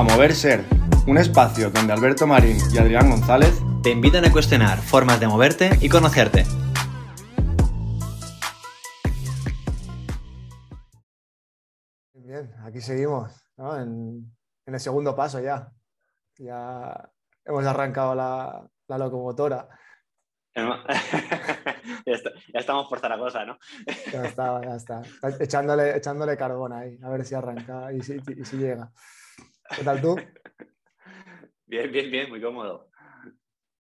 a Mover Ser, un espacio donde Alberto Marín y Adrián González te invitan a cuestionar formas de moverte y conocerte. Bien, aquí seguimos, ¿no? en, el segundo paso ya. Ya hemos arrancado la, locomotora. ya, estamos por Zaragoza, ¿no? ya está, ya está. Echándole, echándole carbón ahí, a ver si arranca y si, y si llega. ¿Qué tal tú? Bien, bien, bien, muy cómodo.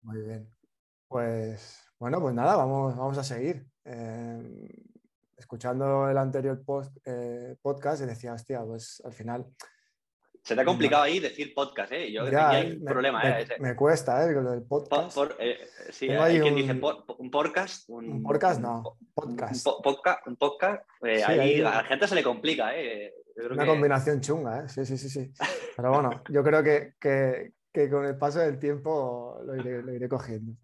Muy bien. Pues bueno, pues nada, vamos, vamos a seguir. Eh, escuchando el anterior post, eh, podcast y decía, hostia, pues al final... Se te ha complicado ahí decir podcast, ¿eh? Yo ya, hay un problema, me, ¿eh? Me cuesta, ¿eh? Lo del podcast. sí, hay quien dice un podcast. Un, podcast, no. Podcast. Un, podcast. Un podcast ahí, a la gente se le complica, ¿eh? Una combinación chunga, ¿eh? Sí, sí, sí, sí. Pero bueno, yo creo que, que, que con el paso del tiempo lo iré, lo iré cogiendo.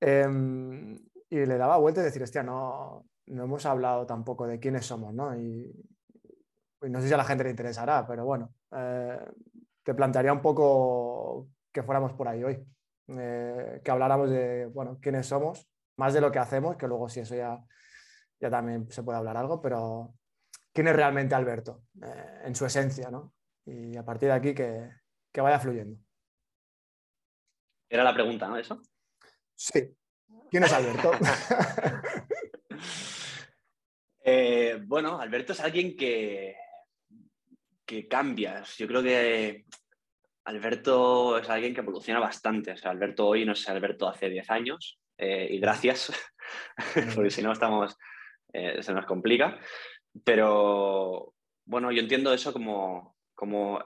Em, y le daba vuelta y decir, hostia, no, no hemos hablado tampoco de quiénes somos, ¿no? Y, no sé si a la gente le interesará, pero bueno, eh, te plantearía un poco que fuéramos por ahí hoy, eh, que habláramos de, bueno, quiénes somos, más de lo que hacemos, que luego si eso ya, ya también se puede hablar algo, pero quién es realmente Alberto, eh, en su esencia, ¿no? Y a partir de aquí que, vaya fluyendo. Era la pregunta, ¿no? ¿Eso? Sí. ¿Quién es Alberto? Eh, bueno, Alberto es alguien que, que cambias. Yo creo que Alberto es alguien que evoluciona bastante. O sea, Alberto hoy no es Alberto hace 10 años. Eh, y gracias, porque si no estamos, se nos complica. Pero bueno, yo entiendo eso como, como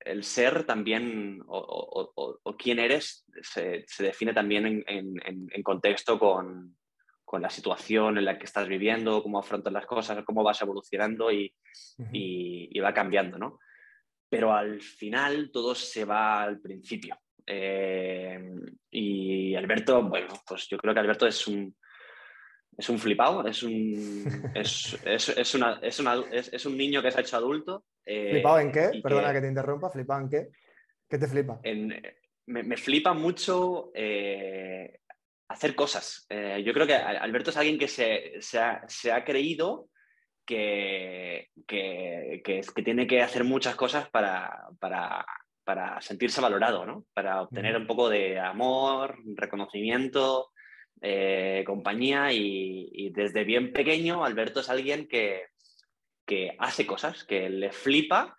el ser también o, quién eres se, define también en, contexto con, con, la situación en la que estás viviendo, cómo afrontas las cosas, cómo vas evolucionando y, y, va cambiando, ¿no? Pero al final todo se va al principio. Eh, y Alberto, bueno, pues yo creo que Alberto es un, es un flipado, es un, es, es, es, una, es, una, es, un niño que se ha hecho adulto. Eh, ¿Flipado en qué? Perdona que, te interrumpa, ¿flipado en qué? ¿Qué te flipa? me, me, flipa mucho eh, hacer cosas. Eh, yo creo que Alberto es alguien que se, se, ha, se ha, creído que, que, que, tiene que hacer muchas cosas para, para, para sentirse valorado, ¿no? para obtener un poco de amor, reconocimiento. Eh, compañía y, desde bien pequeño Alberto es alguien que, que hace cosas, que le flipa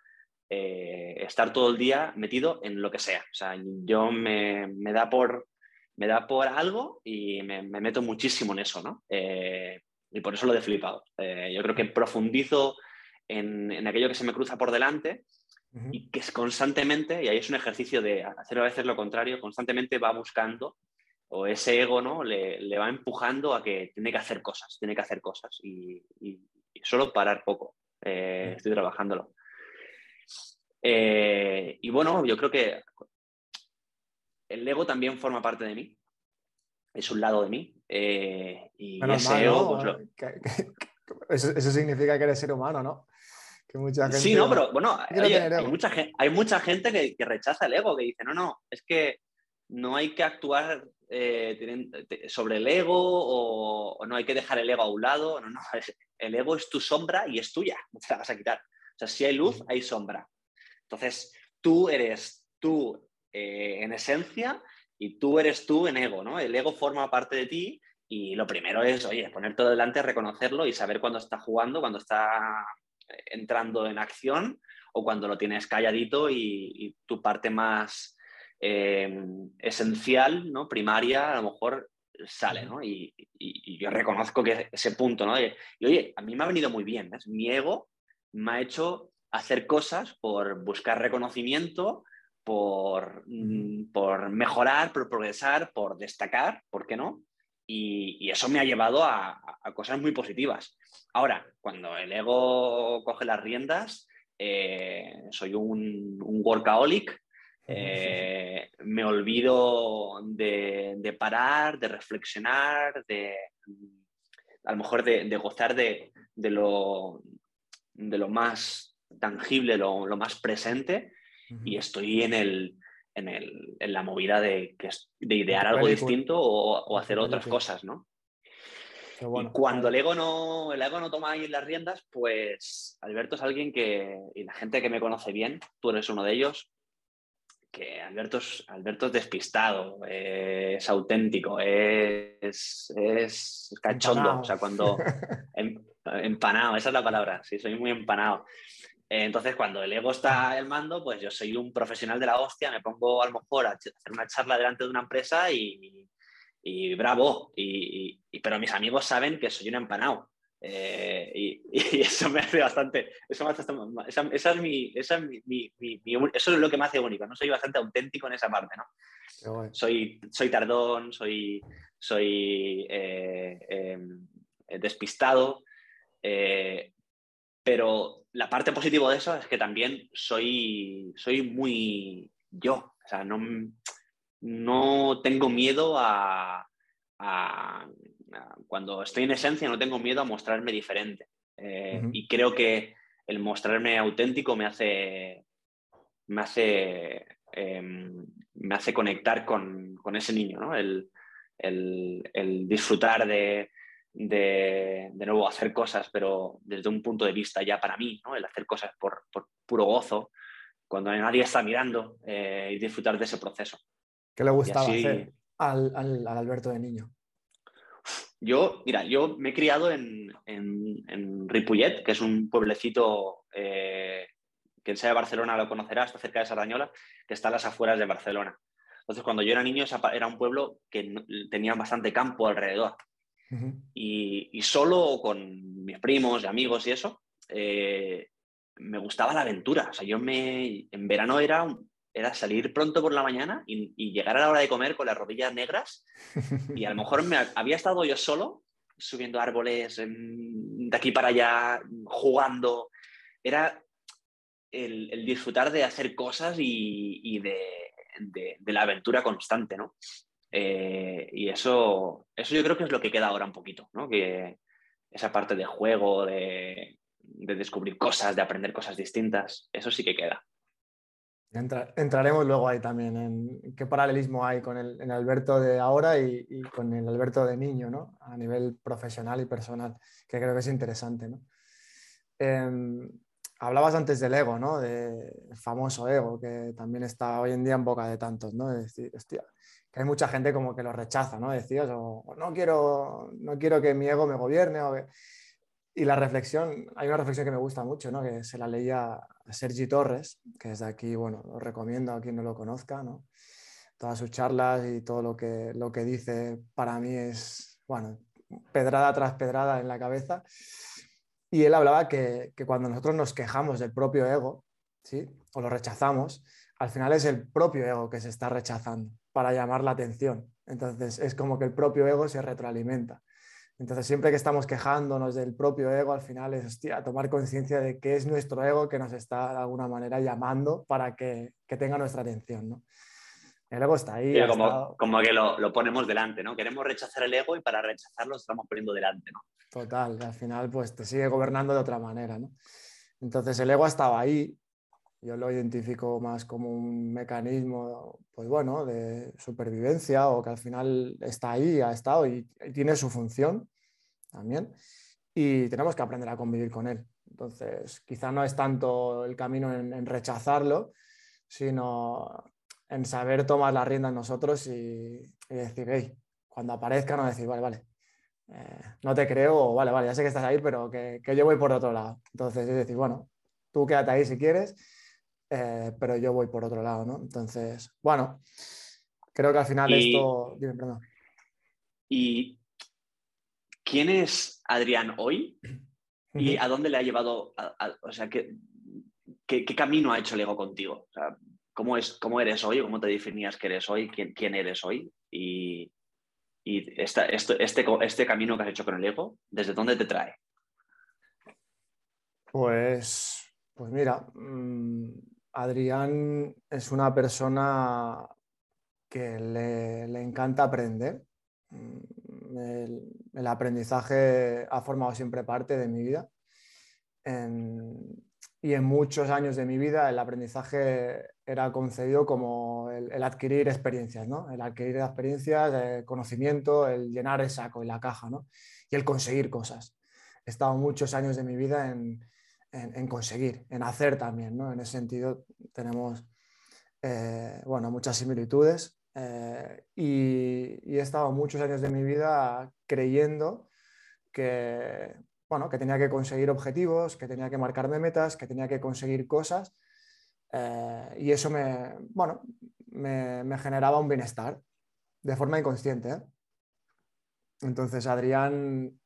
eh, estar todo el día metido en lo que sea. O sea, yo me, me da, por, me da por algo y me, me meto muchísimo en eso, ¿no? Eh, y por eso lo he flipado. yo creo que profundizo en, en, aquello que se me cruza por delante y que es constantemente, y ahí es un ejercicio de hacer a veces lo contrario, constantemente va buscando o ese ego ¿no? Le, va empujando a que tiene que hacer cosas, tiene que hacer cosas y, solo parar poco. Eh, estoy trabajándolo. Eh, y bueno, yo creo que el ego también forma parte de mí, es un lado de mí. Eh, y ese ego, pues eso, significa que eres ser humano, ¿no? Que mucha gente... Sí, no, pero bueno, hay, mucha, hay mucha gente que, que, rechaza el ego, que dice, no, no, es que no hay que actuar eh, sobre el ego o, no hay que dejar el ego a un lado. No, no, el ego es tu sombra y es tuya, no te la vas a quitar. O sea, si hay luz, hay sombra. Entonces, tú eres tú eh, en esencia y tú eres tú en ego, ¿no? El ego forma parte de ti y lo primero es, oye, poner todo delante, reconocerlo y saber cuándo está jugando, cuándo está entrando en acción o cuando lo tienes calladito y tu parte más Em, esencial, ¿no? primaria, a lo mejor sale, ¿no? Y, yo reconozco que ese punto, ¿no? Y, oye, a mí me ha venido muy bien, Mi ego me ha hecho hacer cosas por buscar reconocimiento, por, mm, por mejorar, por progresar, por destacar, ¿por qué no? Y, eso me ha llevado a, cosas muy positivas. Ahora, cuando el ego coge las riendas, eh, soy un, un workaholic, eh, me olvido de, parar, de reflexionar, de a lo mejor de, gozar de, lo, de lo más tangible, lo, más presente. y estoy en, el, en, el, en la movida de, de idear algo distinto o, hacer otras cosas, ¿no? y cuando el ego, no, el ego no toma ahí las riendas, pues Alberto es alguien que, y la gente que me conoce bien, tú eres uno de ellos, que Alberto es, Alberto es despistado, es auténtico, es, es cachondo, o sea, cuando em, empanado, esa es la palabra, sí, soy muy empanado. Entonces, cuando el ego está al mando, pues yo soy un profesional de la hostia, me pongo a lo mejor a hacer una charla delante de una empresa y, y bravo, y, pero mis amigos saben que soy un empanado. Eh, y, eso me hace bastante, eso, esa, es mi, esa mi, eso es lo que me hace único, ¿no? Soy bastante auténtico en esa parte, ¿no? Soy, soy tardón, soy, soy eh, em, despistado, eh, pero la parte positiva de eso es que también soy, soy muy yo, o sea, no, no tengo miedo a, cuando estoy en esencia, no tengo miedo a mostrarme diferente. Eh, y creo que el mostrarme auténtico me hace, me hace, em, me hace conectar con, ese niño, ¿no? el, disfrutar de, de, nuevo hacer cosas, pero desde un punto de vista ya para mí, ¿no? el hacer cosas por, puro gozo, cuando nadie está mirando eh, y disfrutar de ese proceso. ¿Qué le gustaba hacer al, Alberto de niño? Yo, mira, yo me he criado en, en, Ripollet, que es un pueblecito, eh, quien sea de Barcelona lo conocerá, está cerca de Sardañola, que está a las afueras de Barcelona. Entonces, cuando yo era niño, era un pueblo que tenía bastante campo alrededor. y, solo con mis primos y amigos y eso, eh, me gustaba la aventura. O sea, yo me, en verano era era salir pronto por la mañana y, llegar a la hora de comer con las rodillas negras y a lo mejor me había estado yo solo subiendo árboles de aquí para allá, jugando. Era el, disfrutar de hacer cosas y, de, la aventura constante, ¿no? Eh, y eso, eso yo creo que es lo que queda ahora un poquito, ¿no? Que esa parte de juego, de descubrir cosas, de aprender cosas distintas, eso sí que queda entraremos luego ahí también en qué paralelismo hay con el, Alberto de ahora y, con el Alberto de niño, ¿no? A nivel profesional y personal, que creo que es interesante, ¿no? Em, hablabas antes del ego, ¿no? Famoso ego, que también está hoy en día en boca de tantos, ¿no? Es decir, que hay mucha gente como que lo rechaza, ¿no? Decías, no, quiero, no quiero que mi ego me gobierne, y la reflexión, hay una reflexión que me gusta mucho, ¿no? que se la leía a Sergi Torres, que desde aquí, bueno, lo recomiendo a quien no lo conozca, ¿no? Todas sus charlas y todo lo que, lo que dice para mí es, bueno, pedrada tras pedrada en la cabeza. Y él hablaba que, que cuando nosotros nos quejamos del propio ego, ¿sí? O lo rechazamos, al final es el propio ego que se está rechazando para llamar la atención. Entonces es como que el propio ego se retroalimenta. Entonces, siempre que estamos quejándonos del propio ego, al final es tomar conciencia de que es nuestro ego que nos está de alguna manera llamando para que, tenga nuestra atención. ¿no? El ego está ahí. como, como, que lo, ponemos delante, ¿no? Queremos rechazar el ego y para rechazarlo estamos poniendo delante, ¿no? Total, al final pues te sigue gobernando de otra manera, ¿no? Entonces el ego estaba ahí, yo lo identifico más como un mecanismo, pues bueno, de supervivencia o que al final está ahí, ha estado y, tiene su función también. Y tenemos que aprender a convivir con él. Entonces, quizá no es tanto el camino en, rechazarlo, sino en saber tomar la rienda nosotros y, decir, hey, cuando aparezca, no decir, vale, vale, eh, no te creo, o vale, vale, ya sé que estás ahí, pero que, que yo voy por otro lado. Entonces, es decir, bueno, tú quédate ahí si quieres eh, pero yo voy por otro lado, ¿no? Entonces, bueno, creo que al final esto... Dime, perdón. ¿Y quién es Adrián hoy? ¿Y a dónde le ha llevado? o sea, ¿qué, ¿qué, camino ha hecho el ego contigo? ¿cómo, es, ¿Cómo eres hoy? ¿Cómo te definías que eres hoy? ¿Quién, quién eres hoy? Y, y esta, este, este camino que has hecho con el ego, ¿desde dónde te trae? Pues, pues mira, mm, Adrián es una persona que le, encanta aprender. Mm, el, aprendizaje ha formado siempre parte de mi vida. y en muchos años de mi vida el aprendizaje era concebido como el, adquirir experiencias, ¿no? El adquirir experiencias, el conocimiento, el llenar el saco y la caja, ¿no? Y el conseguir cosas. He estado muchos años de mi vida en, en, conseguir, en hacer también, ¿no? En ese sentido tenemos, eh, bueno, muchas similitudes eh, y, he estado muchos años de mi vida creyendo que, bueno, que tenía que conseguir objetivos, que tenía que marcarme metas, que tenía que conseguir cosas eh, y eso me, bueno, me, generaba un bienestar de forma inconsciente. Entonces, Adrián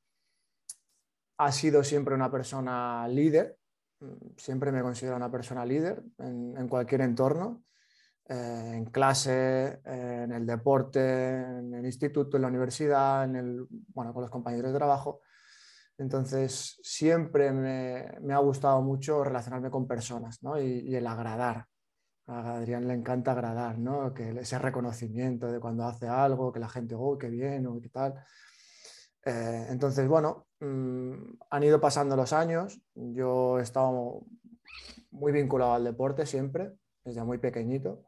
ha sido siempre una persona líder, siempre me considero una persona líder en, cualquier entorno, eh, en clase, en el deporte, en el instituto, en la universidad, en el, bueno, con los compañeros de trabajo. Entonces, siempre me, ha gustado mucho relacionarme con personas y, el agradar. A Adrián le encanta agradar, ¿no? que ese reconocimiento de cuando hace algo, que la gente, oh, qué bien, o qué tal. Eh, entonces, bueno, mm, han ido pasando los años. Yo he estado muy vinculado al deporte siempre, desde muy pequeñito.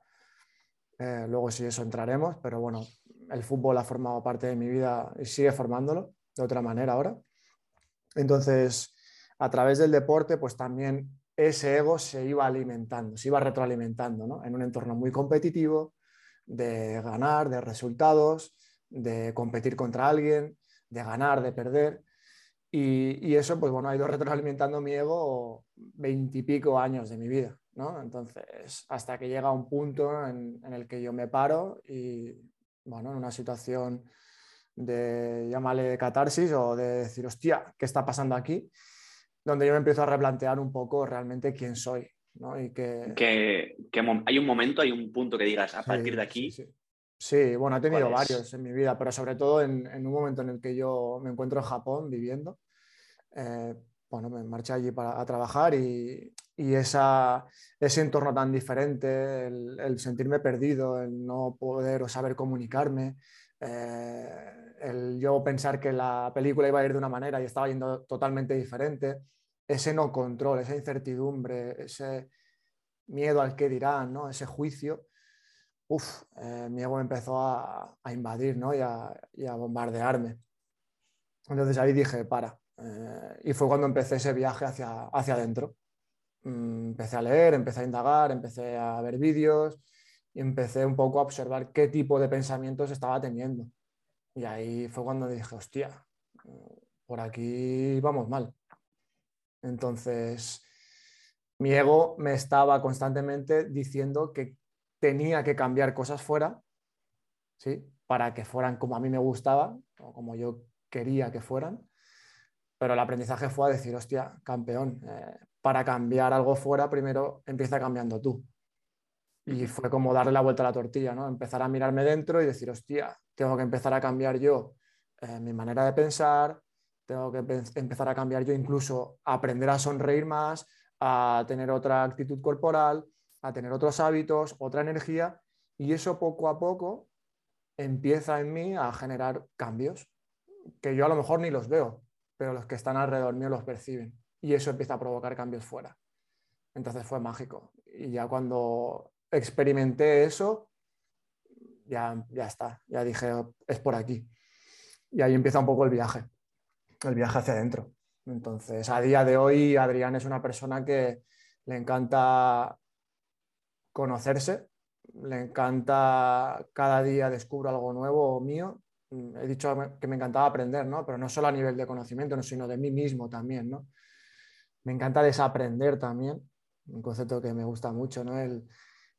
Eh, luego, si eso entraremos, pero bueno, el fútbol ha formado parte de mi vida y sigue formándolo de otra manera ahora. Entonces, a través del deporte, pues también ese ego se iba alimentando, se iba retroalimentando, ¿no? En un entorno muy competitivo, de ganar, de resultados, de competir contra alguien, de ganar, de perder. Y, eso, pues bueno, ha ido retroalimentando mi ego veintipico años de mi vida, ¿no? Entonces, hasta que llega un punto en, en, el que yo me paro y, bueno, en una situación de llamarle catarsis o de decir, hostia, ¿qué está pasando aquí? Donde yo me empiezo a replantear un poco realmente quién soy. ¿no? Y que... Que, hay un momento, hay un punto que digas, a partir de aquí... Sí, bueno, he tenido varios en mi vida, pero sobre todo en, un momento en el que yo me encuentro en Japón viviendo. Eh, bueno, me marché allí para, a trabajar y, y esa, ese entorno tan diferente, el, el, sentirme perdido, el no poder o saber comunicarme, eh, el yo pensar que la película iba a ir de una manera y estaba yendo totalmente diferente, ese no control, esa incertidumbre, ese miedo al que dirán, ¿no? ese juicio, uff, eh, mi ego empezó a, invadir ¿no? y, a, bombardearme. Entonces ahí dije, para. Eh, y fue cuando empecé ese viaje hacia, hacia adentro. Mm, empecé a leer, empecé a indagar, empecé a ver vídeos y empecé un poco a observar qué tipo de pensamientos estaba teniendo. Y ahí fue cuando dije, hostia, por aquí vamos mal. Entonces, mi ego me estaba constantemente diciendo que tenía que cambiar cosas fuera, ¿sí? Para que fueran como a mí me gustaba o como yo quería que fueran. Pero el aprendizaje fue a decir, hostia, campeón, eh, para cambiar algo fuera, primero empieza cambiando tú. Y fue como darle la vuelta a la tortilla, ¿no? Empezar a mirarme dentro y decir, hostia, tengo que empezar a cambiar yo eh, mi manera de pensar, tengo que empezar a cambiar yo incluso aprender a sonreír más, a tener otra actitud corporal, a tener otros hábitos, otra energía, y eso poco a poco empieza en mí a generar cambios que yo a lo mejor ni los veo, pero los que están alrededor mío los perciben, y eso empieza a provocar cambios fuera. Entonces fue mágico. Y ya cuando experimenté eso, ya, ya está, ya dije, es por aquí. Y ahí empieza un poco el viaje, el viaje hacia adentro. Entonces, a día de hoy, Adrián es una persona que le encanta conocerse, le encanta cada día descubro algo nuevo mío. He dicho que me encantaba aprender, ¿no? Pero no solo a nivel de conocimiento, sino de mí mismo también, ¿no? Me encanta desaprender también, un concepto que me gusta mucho, ¿no? El,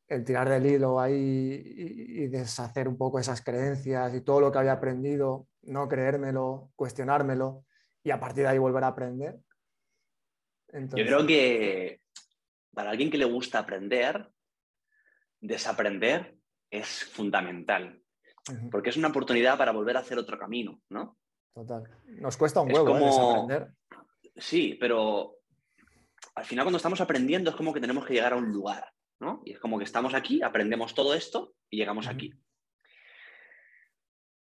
el tirar del hilo ahí y, deshacer un poco esas creencias y todo lo que había aprendido, no creérmelo, cuestionármelo y a partir de ahí volver a aprender. Yo creo que para alguien que le gusta aprender, desaprender es fundamental, porque es una oportunidad para volver a hacer otro camino, ¿no? Total. Nos cuesta un huevo ¿eh? desaprender. Sí, pero al final cuando estamos aprendiendo es como que tenemos que llegar a un lugar. Y es como que estamos aquí, aprendemos todo esto y llegamos aquí.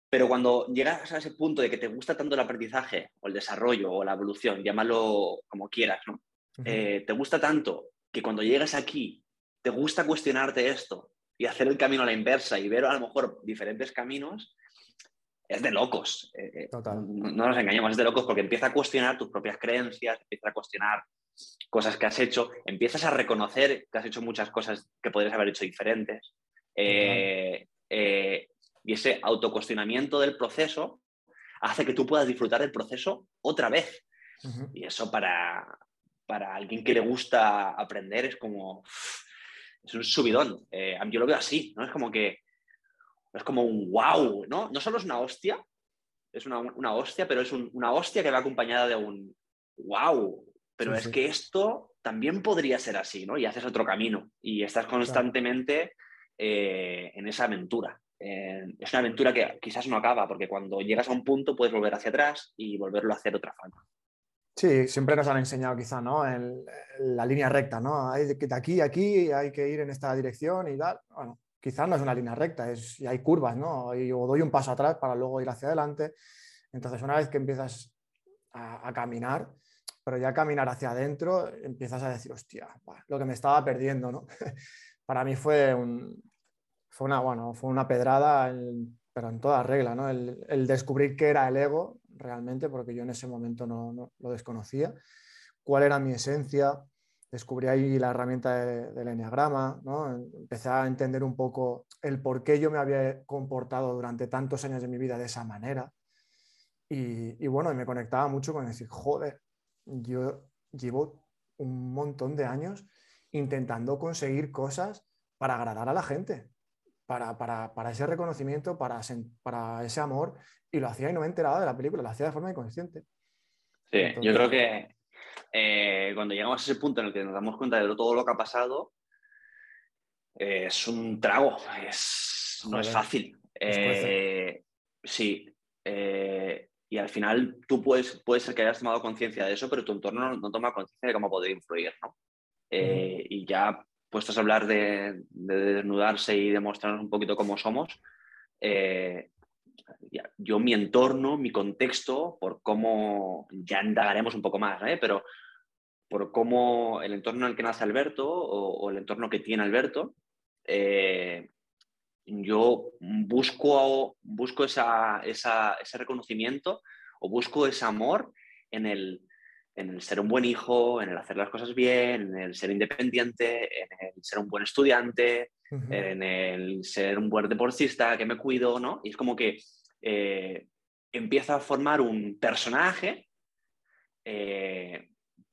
Pero cuando llegas a ese punto de que te gusta tanto el aprendizaje o el desarrollo o la evolución, llámalo como quieras, ¿no? eh, te gusta tanto que cuando llegas aquí te gusta cuestionarte esto y hacer el camino a la inversa y ver a lo mejor diferentes caminos, es de locos. Eh, eh, no, nos engañemos, es de locos porque empieza a cuestionar tus propias creencias, empieza a cuestionar cosas que has hecho, empiezas a reconocer que has hecho muchas cosas que podrías haber hecho diferentes. y ese autocuestionamiento del proceso hace que tú puedas disfrutar del proceso otra vez. Y eso para, para alguien que le gusta aprender es como, es un subidón. Eh, yo lo veo así, ¿no? Es como que, es como un wow, ¿no? No solo es una hostia, es una, hostia, pero es una hostia que va acompañada de un wow. Pero es que esto también podría ser así, ¿no? Y haces otro camino y estás constantemente eh, en esa aventura. Eh, es una aventura que quizás no acaba, porque cuando llegas a un punto puedes volver hacia atrás y volverlo a hacer otra forma. Sí, siempre nos han enseñado quizá, ¿no? En, la línea recta, ¿no? Hay de, aquí aquí hay que ir en esta dirección y tal. Bueno, quizás no es una línea recta, es, y hay curvas, ¿no? Y, o doy un paso atrás para luego ir hacia adelante. Entonces, una vez que empiezas a, caminar, pero ya caminar hacia adentro, empiezas a decir, hostia, lo que me estaba perdiendo, ¿no? para mí fue, un, fue, una, bueno, fue una pedrada, pero en toda regla, ¿no? El, el descubrir qué era el ego realmente, porque yo en ese momento no, lo desconocía, cuál era mi esencia, descubrí ahí la herramienta del enneagrama, ¿no? empecé a entender un poco el por qué yo me había comportado durante tantos años de mi vida de esa manera. Y, y bueno, me conectaba mucho con decir, joder, yo llevo un montón de años intentando conseguir cosas para agradar a la gente, para, para, para ese reconocimiento, para, para ese amor, y lo hacía y no me enteraba de la película, lo hacía de forma inconsciente. Sí, yo creo que eh, cuando llegamos a ese punto en el que nos damos cuenta de todo lo que ha pasado, eh, es un trago, es, no es fácil. Eh, sí, y al final tú puedes, puede ser que hayas tomado conciencia de eso, pero tu entorno no, toma conciencia de cómo poder influir, ¿no? Y ya puestos a hablar de, de, desnudarse y demostrarnos un poquito cómo somos, yo mi entorno, mi contexto, por cómo, ya indagaremos un poco más, ¿eh? pero por cómo el entorno en el que nace Alberto o, el entorno que tiene Alberto, eh, yo busco, busco esa, ese reconocimiento o busco ese amor en el, en el ser un buen hijo, en el hacer las cosas bien, en el ser independiente, en el ser un buen estudiante, en el ser un buen deportista, que me cuido, ¿no? Y es como que eh, empieza a formar un personaje eh,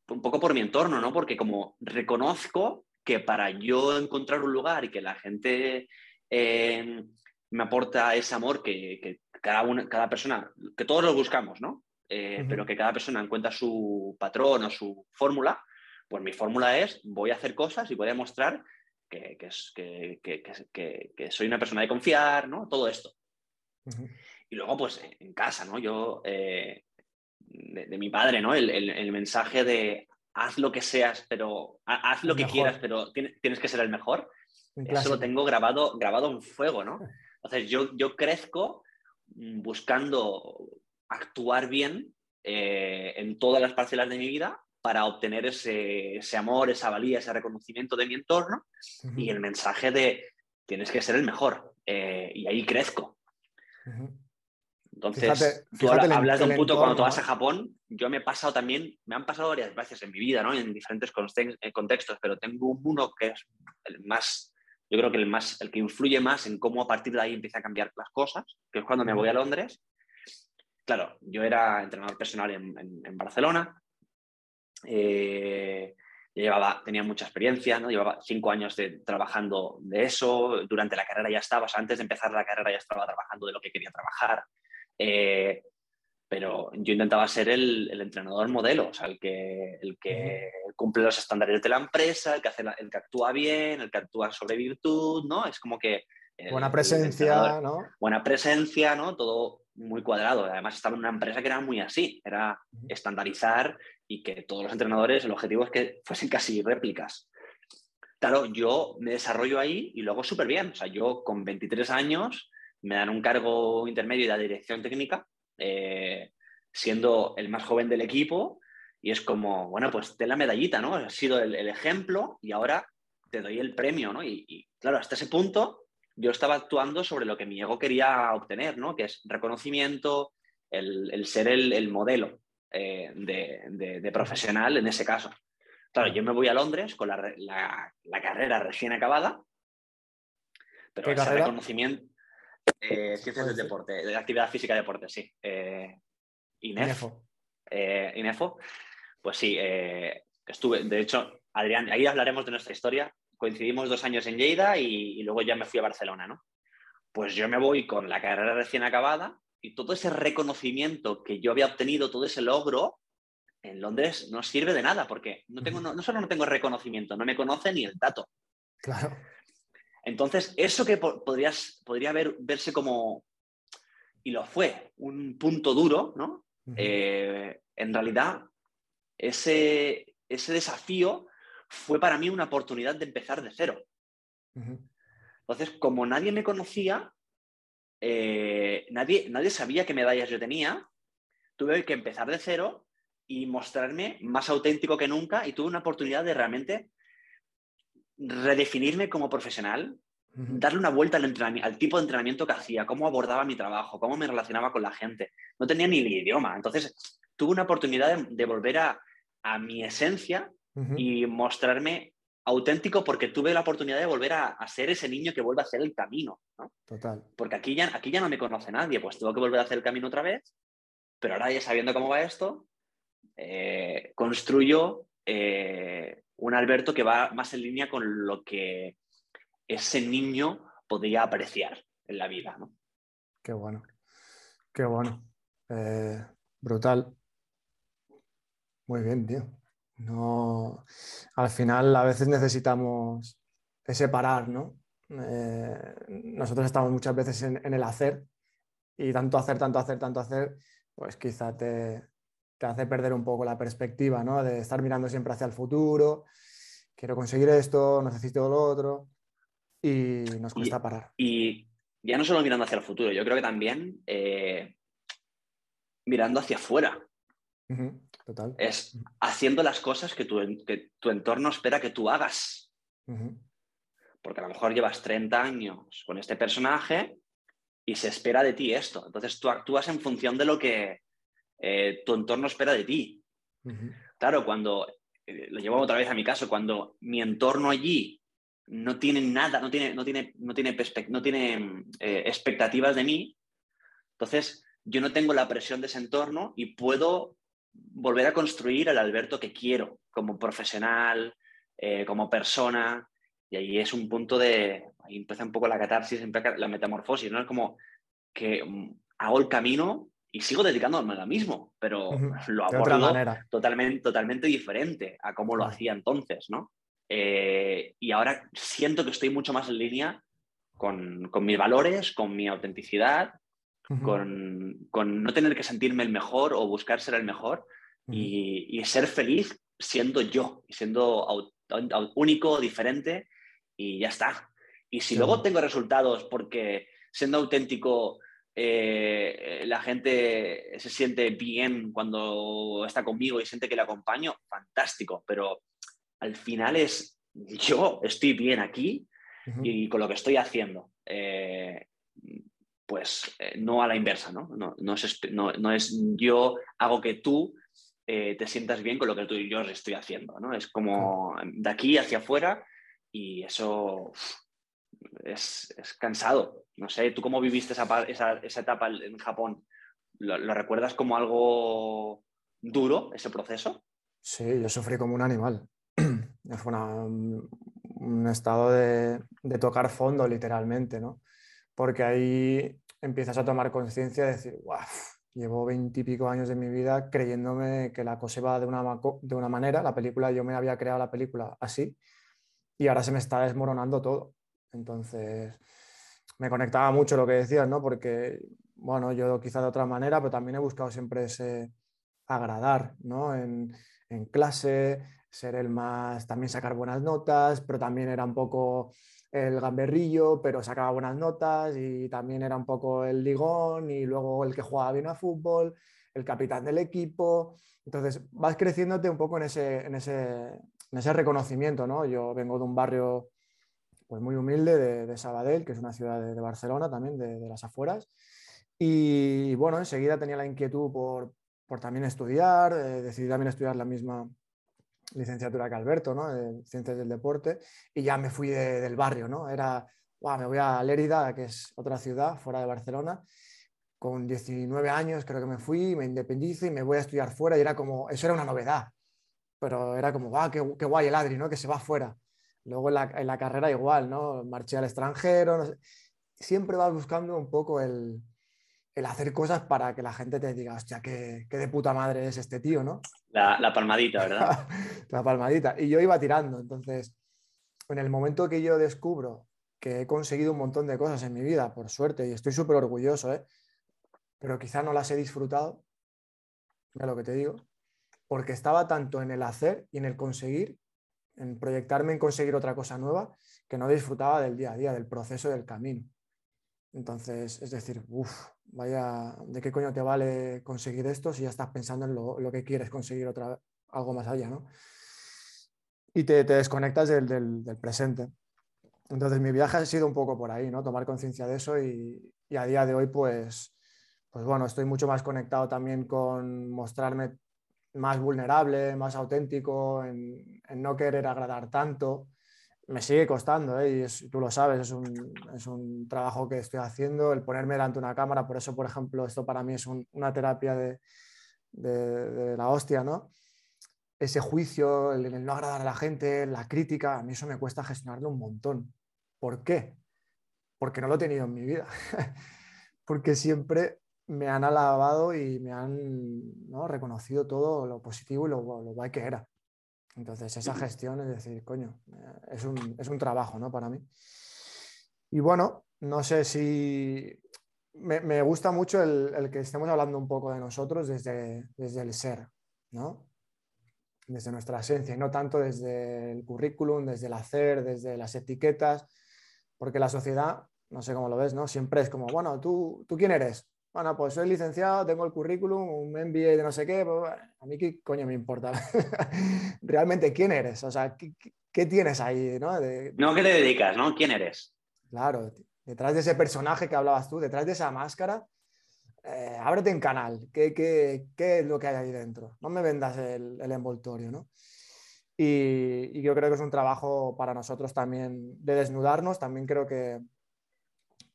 un poco por mi entorno, ¿no? Porque como reconozco que para yo encontrar un lugar y que la gente eh, me aporta ese amor que, cada, una, cada persona, que todos lo buscamos, ¿no? Pero que cada persona encuentra su patrón o su fórmula, pues mi fórmula es voy a hacer cosas y voy a demostrar que, que, soy una persona de confiar, ¿no? Todo esto. Y luego, pues en casa, ¿no? Yo, eh, de, mi padre, ¿no? El, mensaje de haz lo que seas, pero haz lo que quieras, pero tienes, que ser el mejor. Eso lo tengo grabado, grabado en fuego, ¿no? Entonces yo, yo crezco buscando actuar bien eh, en todas las parcelas de mi vida para obtener ese, amor, esa valía, ese reconocimiento de mi entorno y el mensaje de tienes que ser el mejor. Eh, y ahí crezco. Entonces, tú hablas de un punto cuando tú vas a Japón, yo me he pasado también, me han pasado varias veces en mi vida, ¿no? En diferentes eh, contextos, pero tengo uno que es el más, yo creo que el más, el que influye más en cómo a partir de ahí empieza a cambiar las cosas, que es cuando me voy a Londres. Claro, yo era entrenador personal en, Barcelona, eh, llevaba, tenía mucha experiencia, ¿no? llevaba cinco años de, trabajando de eso, durante la carrera ya estaba, antes de empezar la carrera ya estaba trabajando de lo que quería trabajar, eh, pero yo intentaba ser el, entrenador modelo, o sea, el que, el que cumple los estándares de la empresa, el que, hace el que actúa bien, el que actúa sobre virtud, ¿no? Es como que... buena presencia, ¿no? Buena presencia, ¿no? Todo muy cuadrado. Además estaba en una empresa que era muy así, era estandarizar y que todos los entrenadores, el objetivo es que fuesen casi réplicas. Claro, yo me desarrollo ahí y luego súper bien. O sea, yo con 23 años me dan un cargo intermedio de la dirección técnica, eh, siendo el más joven del equipo Y es como, bueno, pues ten la medallita, ¿no? Has sido el, ejemplo y ahora te doy el premio, ¿no? Y, claro, hasta ese punto yo estaba actuando sobre lo que mi ego quería obtener, ¿no? Que es reconocimiento, el, ser el, modelo eh, de, profesional en ese caso. Claro, yo me voy a Londres con la, carrera recién acabada, pero ese reconocimiento, eh, ciencias del deporte, de actividad física y deporte, sí. Eh, INEFO. Eh, INEFO. Pues sí, estuve, de hecho, Adrián, ahí hablaremos de nuestra historia. Coincidimos dos años en Lleida y, luego ya me fui a Barcelona, ¿no? Pues yo me voy con la carrera recién acabada y todo ese reconocimiento que yo había obtenido, todo ese logro, en Londres no sirve de nada porque no, tengo, no, solo no tengo reconocimiento, no me conoce ni el dato. Claro. Entonces, eso que podrías, podría verse como, y lo fue, un punto duro, ¿no? Eh, en realidad, ese, ese desafío fue para mí una oportunidad de empezar de cero. Entonces, como nadie me conocía, eh, nadie, nadie sabía qué medallas yo tenía, tuve que empezar de cero y mostrarme más auténtico que nunca y tuve una oportunidad de realmente redefinirme como profesional, darle una vuelta al, al, tipo de entrenamiento que hacía, cómo abordaba mi trabajo, cómo me relacionaba con la gente. No tenía ni el idioma. Entonces, tuve una oportunidad de, volver a, mi esencia y mostrarme auténtico porque tuve la oportunidad de volver a, ser ese niño que vuelve a hacer el camino. Total. Porque aquí ya, aquí ya no me conoce nadie, pues tengo que volver a hacer el camino otra vez, pero ahora ya sabiendo cómo va esto, eh, construyo eh, un Alberto que va más en línea con lo que ese niño podría apreciar en la vida. ¿no? Qué bueno, qué bueno. Eh, brutal. Muy bien, tío. No, al final a veces necesitamos ese parar, ¿no? Eh, nosotros estamos muchas veces en, el hacer y tanto hacer, tanto hacer, tanto hacer, pues quizá te, te hace perder un poco la perspectiva, ¿no? De estar mirando siempre hacia el futuro, quiero conseguir esto, necesito lo otro, y nos cuesta parar. Y ya no solo mirando hacia el futuro, yo creo que también eh, mirando hacia afuera. Total. Es haciendo las cosas que tu, que tu entorno espera que tú hagas. Porque a lo mejor llevas 30 años con este personaje y se espera de ti esto. Entonces tú actúas en función de lo que eh, tu entorno espera de ti. Claro, cuando, eh, lo llevo otra vez a mi caso, cuando mi entorno allí no tiene nada, no tiene, no tiene, no tiene, no tiene eh, expectativas de mí, entonces yo no tengo la presión de ese entorno y puedo volver a construir al Alberto que quiero como profesional, como persona. Y ahí es un punto de, ahí empieza un poco la catarsis, la metamorfosis, ¿no? Es como que mm, hago el camino y sigo dedicándome a lo mismo, pero lo abordo totalmente, totalmente diferente a cómo lo hacía entonces, ¿no? Eh, y ahora siento que estoy mucho más en línea con, con mis valores, con mi autenticidad, con, con, no tener que sentirme el mejor o buscar ser el mejor y, y, ser feliz siendo yo, siendo único, diferente y ya está. Y si luego tengo resultados porque siendo auténtico eh, la gente se siente bien cuando está conmigo y siente que le acompaño, fantástico, pero al final es yo estoy bien aquí y con lo que estoy haciendo. Eh, pues eh, no a la inversa, ¿no? No, es, yo hago que tú te sientas bien con lo que tú y yo estoy haciendo, ¿no? Es como de aquí hacia afuera y eso es, cansado. No sé, ¿tú cómo viviste esa, esa, etapa en Japón? ¿Lo, recuerdas como algo duro, ese proceso? Sí, yo sufrí como un animal. Fue un estado de, tocar fondo, literalmente, ¿no? Porque ahí empiezas a tomar conciencia de decir, wow, llevo veintipico años de mi vida creyéndome que la cosa iba de una, de una manera, la película, yo me había creado la película así, y ahora se me está desmoronando todo. Entonces, me conectaba mucho lo que decías, ¿no? Porque, bueno, yo quizá de otra manera, pero también he buscado siempre ese agradar, ¿no? En, clase, ser el más, también sacar buenas notas, pero también era un poco el gamberrillo, pero sacaba buenas notas y también era un poco el ligón y luego el que jugaba bien a fútbol. el capitán del equipo. Entonces vas creciéndote un poco en ese, en ese, en ese reconocimiento, ¿no? Yo vengo de un barrio pues muy humilde de, de Sabadell, que es una ciudad de, Barcelona también, de, de, las afueras. Y bueno, enseguida tenía la inquietud por, por también estudiar, eh, decidí también estudiar la misma licenciatura que Alberto, ¿no? De Ciencias del Deporte, y ya me fui del barrio, ¿no? Era, me voy a Lérida, que es otra ciudad fuera de Barcelona, con 19 años creo que me fui, me independizo y me voy a estudiar fuera, y era como, eso era una novedad, pero era como, ¡guau, qué, qué guay el Adri, ¿no? Que se va fuera. Luego en la, en la carrera igual, ¿no? Marché al extranjero, siempre vas buscando un poco el, el hacer cosas para que la gente te diga, hostia, qué, qué de puta madre es este tío, ¿no? La, la palmadita, ¿verdad? la palmadita. Y yo iba tirando. Entonces, en el momento que yo descubro que he conseguido un montón de cosas en mi vida, por suerte, y estoy súper orgulloso, ¿eh? pero quizá no las he disfrutado, mira lo que te digo, porque estaba tanto en el hacer y en el conseguir, en proyectarme en conseguir otra cosa nueva, que no disfrutaba del día a día, del proceso del camino. Entonces, es decir, uff, vaya, ¿de qué coño te vale conseguir esto si ya estás pensando en lo, que quieres conseguir otra, algo más allá, ¿no? Y te, desconectas del, presente. Entonces, mi viaje ha sido un poco por ahí, ¿no? Tomar conciencia de eso y, a día de hoy, pues, pues bueno, estoy mucho más conectado también con mostrarme más vulnerable, más auténtico, en no querer agradar tanto me sigue costando, ¿eh? y tú lo sabes, es un, es un, trabajo que estoy haciendo, el ponerme delante de una cámara, por eso, por ejemplo, esto para mí es una terapia de, de, la hostia, ¿no? Ese juicio, el, no agradar a la gente, la crítica, a mí eso me cuesta gestionarlo un montón. ¿Por qué? Porque no lo he tenido en mi vida. Porque siempre me han alabado y me han ¿no? reconocido todo lo positivo y lo, lo guay que era. Entonces, esa gestión es decir, coño, eh, es un, es un trabajo ¿no? para mí. Y bueno, no sé si me, gusta mucho el, el, que estemos hablando un poco de nosotros desde, desde el ser, ¿no? Desde nuestra esencia y no tanto desde el currículum, desde el hacer, desde las etiquetas, porque la sociedad, no sé cómo lo ves, ¿no? Siempre es como, bueno, ¿tú, ¿tú quién eres? Bueno, pues soy licenciado, tengo el currículum, un MBA de no sé qué, pues, a mí qué coño me importa. Realmente, ¿quién eres? O sea, ¿qué, tienes ahí? ¿no? no, ¿qué te dedicas? ¿no? ¿Quién eres? Claro, detrás de ese personaje que hablabas tú, detrás de esa máscara, eh, ábrete en canal, ¿Qué, ¿Qué, qué, es lo que hay ahí dentro? No me vendas el, el envoltorio, ¿no? Y, y, yo creo que es un trabajo para nosotros también de desnudarnos, también creo que,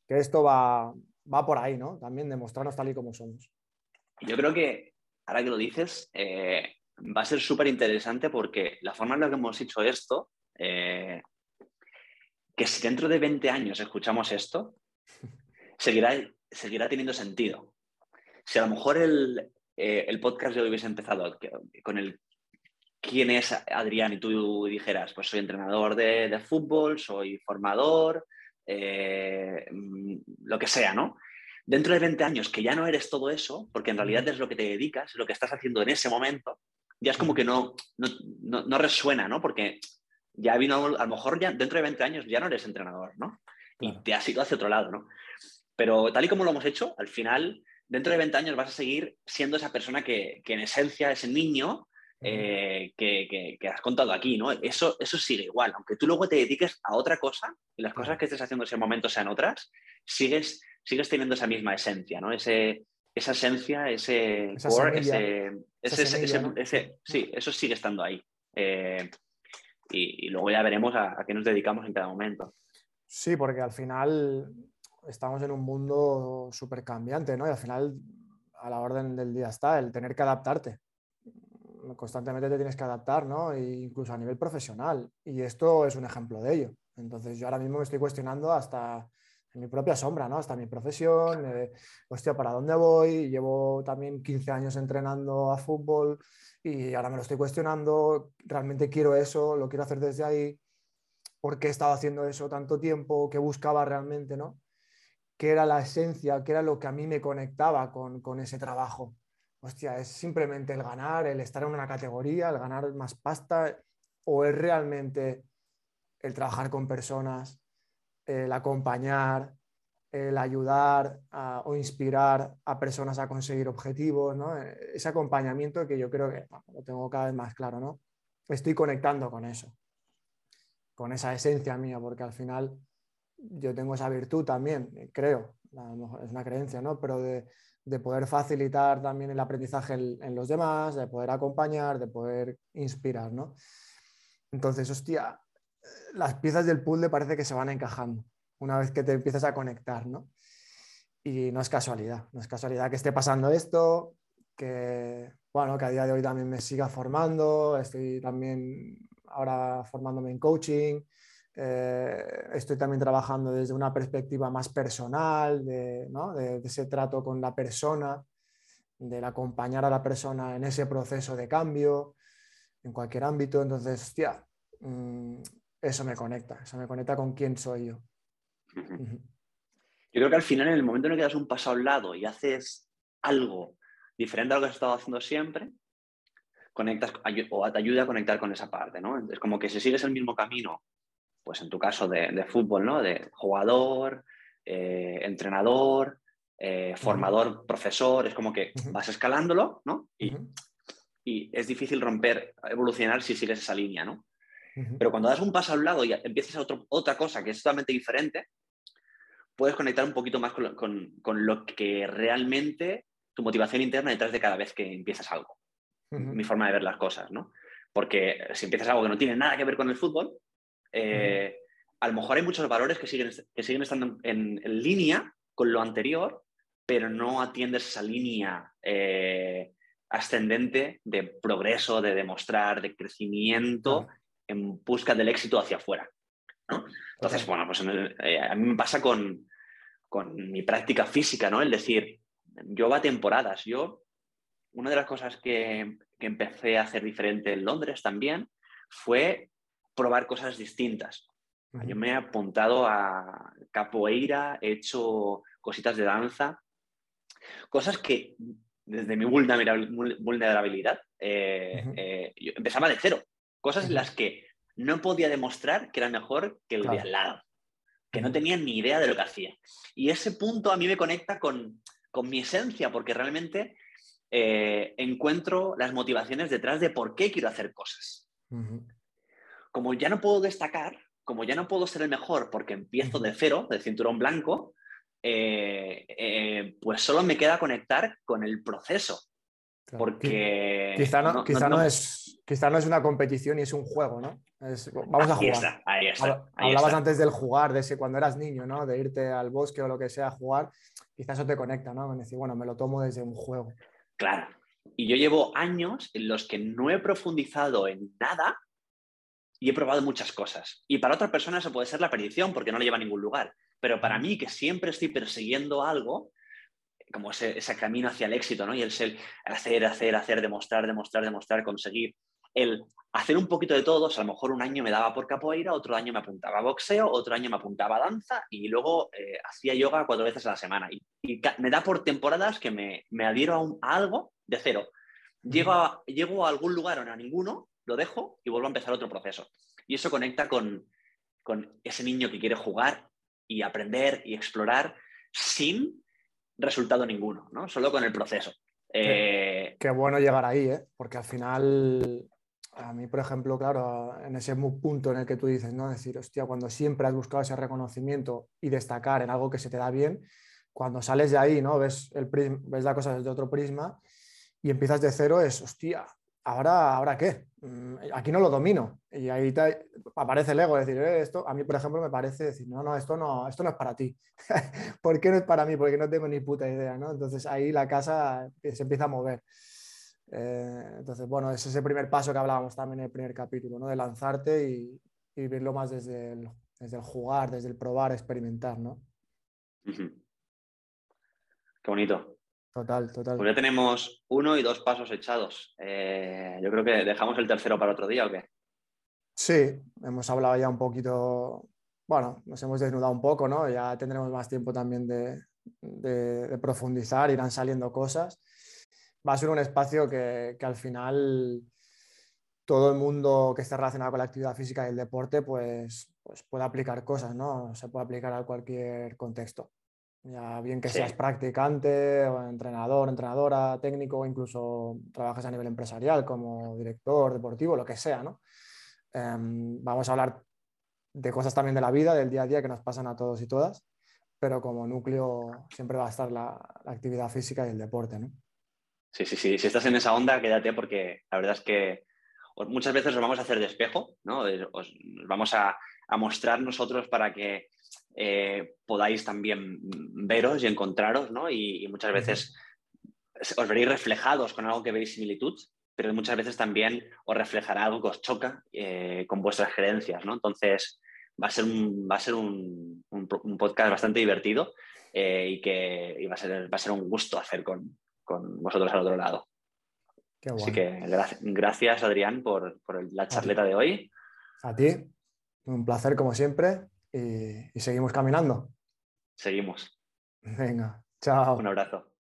que esto va, va por ahí, ¿no? También demostrarnos tal y como somos. Yo creo que, ahora que lo dices, eh, va a ser súper interesante porque la forma en la que hemos hecho esto, eh, que si dentro de 20 años escuchamos esto, seguirá, seguirá teniendo sentido. Si a lo mejor el, eh, el podcast de hoy hubiese empezado con el quién es Adrián y tú dijeras, pues soy entrenador de, de fútbol, soy formador, eh, mm, lo que sea, ¿no? Dentro de 20 años que ya no eres todo eso, porque en realidad es lo que te dedicas, lo que estás haciendo en ese momento, ya es como que no, no, resuena, ¿no? Porque ya vino, a lo mejor ya dentro de 20 años ya no eres entrenador, ¿no? Y te has ido hacia otro lado, ¿no? Pero tal y como lo hemos hecho, al final, dentro de 20 años vas a seguir siendo esa persona que, que en esencia, ese niño, eh, que, has contado aquí, ¿no? Eso, eso sigue igual, aunque tú luego te dediques a otra cosa y las cosas que estés haciendo en ese momento sean otras, sigues, sigues teniendo esa misma esencia, ¿no? Ese, esa esencia, ese core, ese, sí, eso sigue estando ahí. Eh, y, luego ya veremos a, a, qué nos dedicamos en cada momento. Sí, porque al final estamos en un mundo súper cambiante, ¿no? Y al final a la orden del día está el tener que adaptarte constantemente te tienes que adaptar, ¿no? E incluso a nivel profesional. Y esto es un ejemplo de ello. Entonces yo ahora mismo me estoy cuestionando hasta mi propia sombra, ¿no? Hasta mi profesión, eh, hostia, ¿para dónde voy? Llevo también 15 años entrenando a fútbol y ahora me lo estoy cuestionando, ¿realmente quiero eso? ¿Lo quiero hacer desde ahí? ¿Por qué he estado haciendo eso tanto tiempo? ¿Qué buscaba realmente, no? ¿Qué era la esencia? ¿Qué era lo que a mí me conectaba con, con ese trabajo? Hostia, es simplemente el ganar, el estar en una categoría, el ganar más pasta, o es realmente el trabajar con personas, el acompañar, el ayudar o inspirar a personas a conseguir objetivos, ¿no? Ese acompañamiento que yo creo que lo tengo cada vez más claro, ¿no? Estoy conectando con eso, con esa esencia mía, porque al final yo tengo esa virtud también, creo, es una creencia, ¿no? Pero de, poder facilitar también el aprendizaje en, los demás, de poder acompañar, de poder inspirar, ¿no? Entonces, hostia, las piezas del puzzle parece que se van encajando una vez que te empiezas a conectar, ¿no? Y no es casualidad, no es casualidad que esté pasando esto, que, bueno, que a día de hoy también me siga formando, estoy también ahora formándome en coaching, eh, estoy también trabajando desde una perspectiva más personal, de, ese trato con la persona, del acompañar a la persona en ese proceso de cambio, en cualquier ámbito. Entonces, hostia, mm, eso me conecta, eso me conecta con quién soy yo. Yo creo que al final, en el momento en el que das un paso a un lado y haces algo diferente a lo que has estado haciendo siempre, conectas o te ayuda a conectar con esa parte, ¿no? Es como que si sigues el mismo camino pues en tu caso de, fútbol, ¿no? De jugador, eh, entrenador, eh, formador, profesor, es como que vas escalándolo, ¿no? Y, es difícil romper, evolucionar si sigues esa línea, ¿no? Pero cuando das un paso al lado y empiezas a otra cosa que es totalmente diferente, puedes conectar un poquito más con, lo que realmente tu motivación interna detrás de cada vez que empiezas algo. Mi forma de ver las cosas, ¿no? Porque si empiezas algo que no tiene nada que ver con el fútbol, eh, a lo mejor hay muchos valores que siguen, que siguen estando en, línea con lo anterior, pero no atiendes esa línea eh, ascendente de progreso, de demostrar, de crecimiento en busca del éxito hacia afuera. Entonces, bueno, pues eh, a mí me pasa con, mi práctica física, ¿no? El decir, yo va a temporadas. Yo, una de las cosas que, que empecé a hacer diferente en Londres también fue probar cosas distintas. Yo me he apuntado a capoeira, he hecho cositas de danza, cosas que desde mi vulnerabilidad eh, eh, yo empezaba de cero, cosas en las que no podía demostrar que era mejor que el de al lado, que no tenía ni idea de lo que hacía. Y ese punto a mí me conecta con, mi esencia, porque realmente eh, encuentro las motivaciones detrás de por qué quiero hacer cosas como ya no puedo destacar, como ya no puedo ser el mejor porque empiezo de cero, de cinturón blanco, eh, eh, pues solo me queda conectar con el proceso. Porque. Quizá no, es, no es una competición y es un juego, ¿no? vamos a jugar. ahí está, Hablabas antes del jugar, de ese cuando eras niño, ¿no? De irte al bosque o lo que sea a jugar. Quizás eso te conecta, ¿no? En decir, bueno, me lo tomo desde un juego. Claro. Y yo llevo años en los que no he profundizado en nada y he probado muchas cosas. Y para otra persona eso puede ser la perdición porque no le lleva a ningún lugar. Pero para mí, que siempre estoy persiguiendo algo, como ese, ese camino hacia el éxito, ¿no? Y el ser hacer, hacer, hacer, demostrar, demostrar, demostrar, conseguir. El hacer un poquito de todos, a lo mejor un año me daba por capoeira, otro año me apuntaba a boxeo, otro año me apuntaba a danza y luego eh, hacía yoga cuatro veces a la semana. Y, me da por temporadas que me, me adhiero a, algo de cero. Llego a, llego a algún lugar o a ninguno lo dejo y vuelvo a empezar otro proceso. Y eso conecta con, ese niño que quiere jugar y aprender y explorar sin resultado ninguno, ¿no? Solo con el proceso. Qué, eh, bueno llegar ahí, ¿eh? porque al final, a mí, por ejemplo, claro, en ese punto en el que tú dices, ¿no? Decir, hostia, cuando siempre has buscado ese reconocimiento y destacar en algo que se te da bien, cuando sales de ahí, ¿no? Ves, el ves la cosa desde otro prisma y empiezas de cero, es, hostia, ¿ahora, ¿ahora qué? Mm, aquí no lo domino. Y ahí aparece el ego, decir, eh, esto, a mí, por ejemplo, me parece decir, no, no, esto no, esto no es para ti. ¿Por qué no es para mí? Porque no tengo ni puta idea, ¿no? Entonces ahí la casa se empieza a mover. Eh, entonces, bueno, es ese primer paso que hablábamos también en el primer capítulo, ¿no? De lanzarte y, y verlo más desde el, desde el, jugar, desde el probar, experimentar, ¿no? Qué bonito. Total, total. Pues ya tenemos uno y dos pasos echados. Eh, yo creo que dejamos el tercero para otro día, ¿o qué? Sí, hemos hablado ya un poquito, bueno, nos hemos desnudado un poco, ¿no? Ya tendremos más tiempo también de, de, profundizar, irán saliendo cosas. Va a ser un espacio que, que, al final todo el mundo que esté relacionado con la actividad física y el deporte, pues, pues puede aplicar cosas, ¿no? Se puede aplicar a cualquier contexto. Ya bien que seas practicante o entrenador, entrenadora, técnico o incluso trabajes a nivel empresarial como director deportivo, lo que sea, ¿no? Em, vamos a hablar de cosas también de la vida, del día a día que nos pasan a todos y todas, pero como núcleo siempre va a estar la, actividad física y el deporte, ¿no? Sí, sí, sí. Si estás en esa onda, quédate porque la verdad es que muchas veces os vamos a hacer de espejo, ¿no? Os, vamos a, mostrar nosotros para que eh, podáis también veros y encontraros, ¿no? Y, muchas veces os veréis reflejados con algo que veis similitud, pero muchas veces también os reflejará algo que os choca eh, con vuestras creencias, ¿no? Entonces, va a ser un, va a ser un, podcast bastante divertido eh, y que va, a ser, va a ser un gusto hacer con, vosotros al otro lado. Así que gracias, Adrián, por, la charleta de hoy. A ti, un placer como siempre y seguimos caminando. Seguimos. Venga, chao. Un abrazo.